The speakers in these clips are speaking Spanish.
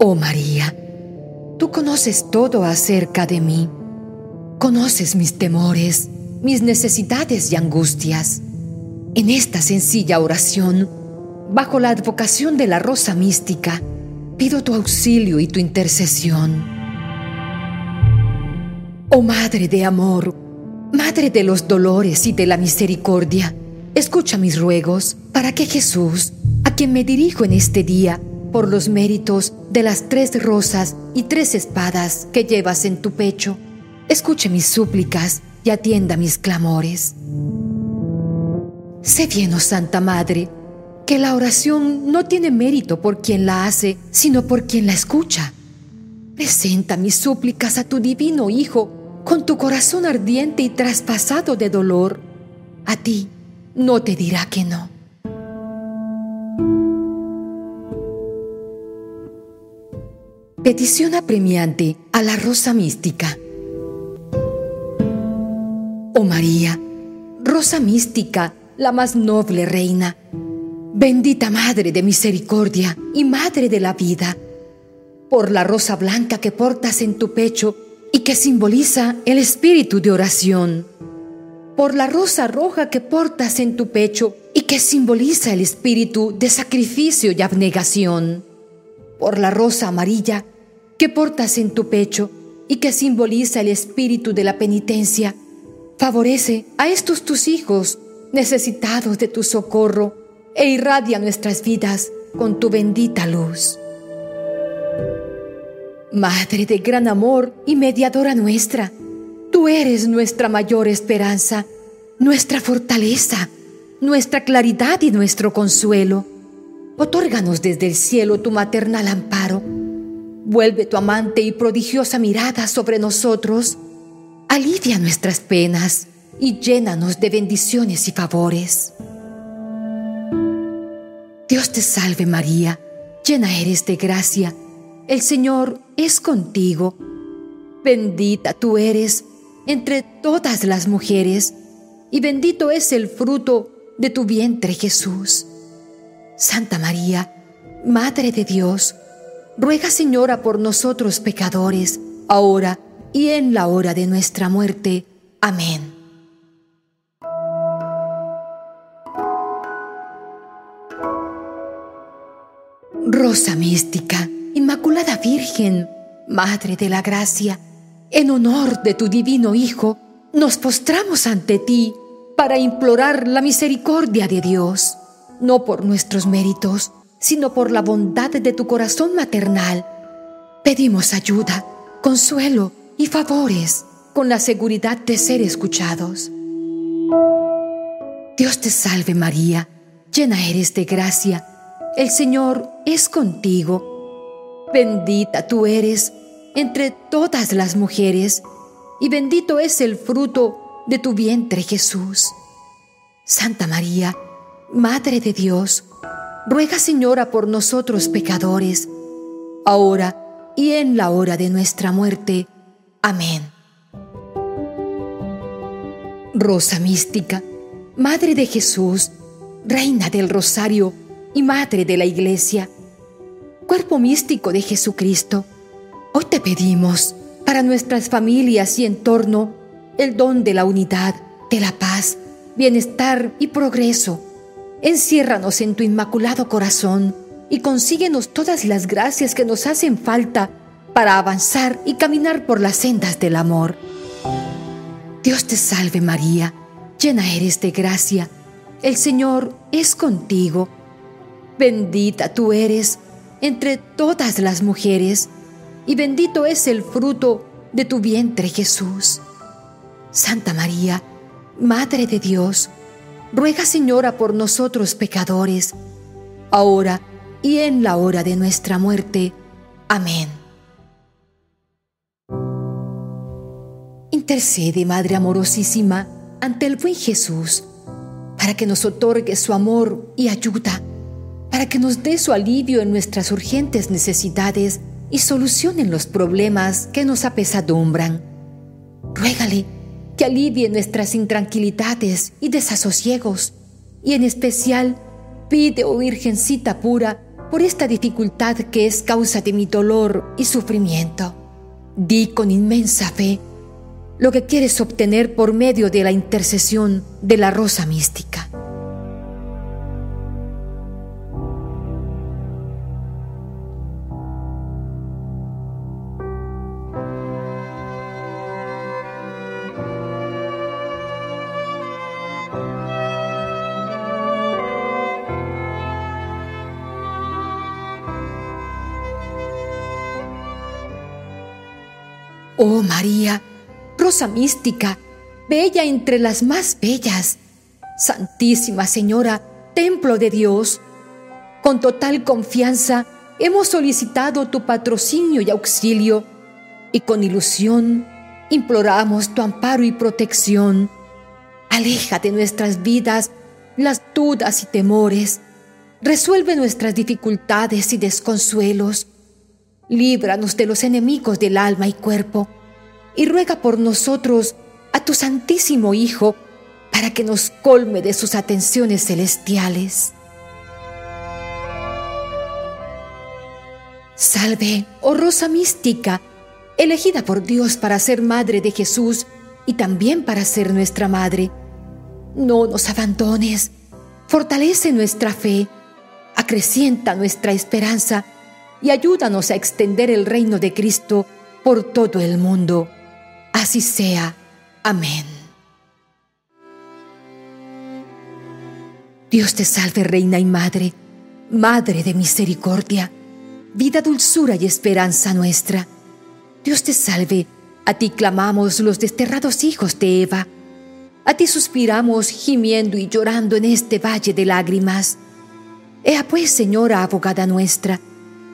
Oh María, tú conoces todo acerca de mí. Conoces mis temores, mis necesidades y angustias. En esta sencilla oración, bajo la advocación de la rosa mística, pido tu auxilio y tu intercesión. Oh Madre de amor, Madre de los dolores y de la misericordia, escucha mis ruegos para que Jesús, a quien me dirijo en este día, por los méritos de las tres rosas y tres espadas que llevas en tu pecho, escuche mis súplicas y atienda mis clamores. Sé bien, oh Santa Madre, que la oración no tiene mérito por quien la hace, sino por quien la escucha. Presenta mis súplicas a tu divino Hijo con tu corazón ardiente y traspasado de dolor. A ti no te dirá que no. Petición apremiante a la rosa mística. Oh María, rosa mística, la más noble reina, bendita Madre de misericordia y Madre de la vida, por la rosa blanca que portas en tu pecho y que simboliza el espíritu de oración, por la rosa roja que portas en tu pecho y que simboliza el espíritu de sacrificio y abnegación, por la rosa amarilla que portas en tu pecho y que simboliza el espíritu de la penitencia, favorece a estos tus hijos necesitados de tu socorro e irradia nuestras vidas con tu bendita luz. Madre de gran amor y mediadora nuestra, tú eres nuestra mayor esperanza, nuestra fortaleza, nuestra claridad y nuestro consuelo. Otórganos desde el cielo tu maternal amparo Vuelve tu amante y prodigiosa mirada sobre nosotros. Alivia nuestras penas y llénanos de bendiciones y favores. Dios te salve María, llena eres de gracia. El Señor es contigo. Bendita tú eres entre todas las mujeres y bendito es el fruto de tu vientre Jesús. Santa María, Madre de Dios, ruega Señora por nosotros pecadores, ahora y en la hora de nuestra muerte. Amén. Rosa mística, Inmaculada Virgen, Madre de la Gracia, en honor de tu divino Hijo, nos postramos ante ti para implorar la misericordia de Dios, no por nuestros méritos, sino por la bondad de tu corazón maternal. Pedimos ayuda, consuelo y favores con la seguridad de ser escuchados. Dios te salve María, llena eres de gracia, el Señor es contigo. Bendita tú eres entre todas las mujeres, y bendito es el fruto de tu vientre Jesús. Santa María, Madre de Dios, ruega Señora por nosotros pecadores, ahora y en la hora de nuestra muerte. Amén. Rosa mística, Madre de Jesús, Reina del Rosario y Madre de la Iglesia, Cuerpo místico de Jesucristo, hoy te pedimos para nuestras familias y entorno el don de la unidad, de la paz, bienestar y progreso Enciérranos en tu inmaculado corazón y consíguenos todas las gracias que nos hacen falta para avanzar y caminar por las sendas del amor. Dios te salve María, llena eres de gracia, el Señor es contigo. Bendita tú eres entre todas las mujeres, y bendito es el fruto de tu vientre Jesús. Santa María, Madre de Dios, ruega Señora por nosotros pecadores, ahora y en la hora de nuestra muerte. Amén. Intercede, Madre amorosísima, ante el buen Jesús, para que nos otorgue su amor y ayuda, para que nos dé su alivio en nuestras urgentes necesidades y solucionen los problemas que nos apesadumbran. Ruégale que alivie nuestras intranquilidades y desasosiegos, y en especial pide, oh Virgencita pura, por esta dificultad que es causa de mi dolor y sufrimiento. Di con inmensa fe lo que quieres obtener por medio de la intercesión de la rosa mística. Oh María, rosa mística, bella entre las más bellas, Santísima Señora, templo de Dios, con total confianza hemos solicitado tu patrocinio y auxilio y con ilusión imploramos tu amparo y protección. Aleja de nuestras vidas las dudas y temores, resuelve nuestras dificultades y desconsuelos líbranos de los enemigos del alma y cuerpo, y ruega por nosotros a tu Santísimo Hijo, para que nos colme de sus atenciones celestiales. Salve, oh Rosa mística, elegida por Dios para ser Madre de Jesús y también para ser nuestra Madre. No nos abandones, fortalece nuestra fe, acrecienta nuestra esperanza, y ayúdanos a extender el reino de Cristo por todo el mundo. Así sea. Amén. Dios te salve, Reina y Madre, Madre de misericordia, vida, dulzura y esperanza nuestra. Dios te salve, a ti clamamos los desterrados hijos de Eva. A ti suspiramos gimiendo y llorando en este valle de lágrimas. Ea pues, Señora abogada nuestra,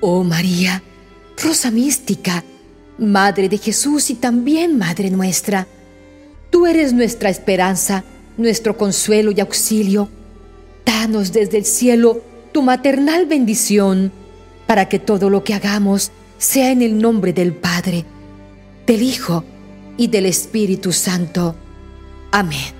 Oh María, Rosa mística, Madre de Jesús y también Madre nuestra, tú eres nuestra esperanza, nuestro consuelo y auxilio. Danos desde el cielo tu maternal bendición, para que todo lo que hagamos sea en el nombre del Padre, del Hijo y del Espíritu Santo. Amén.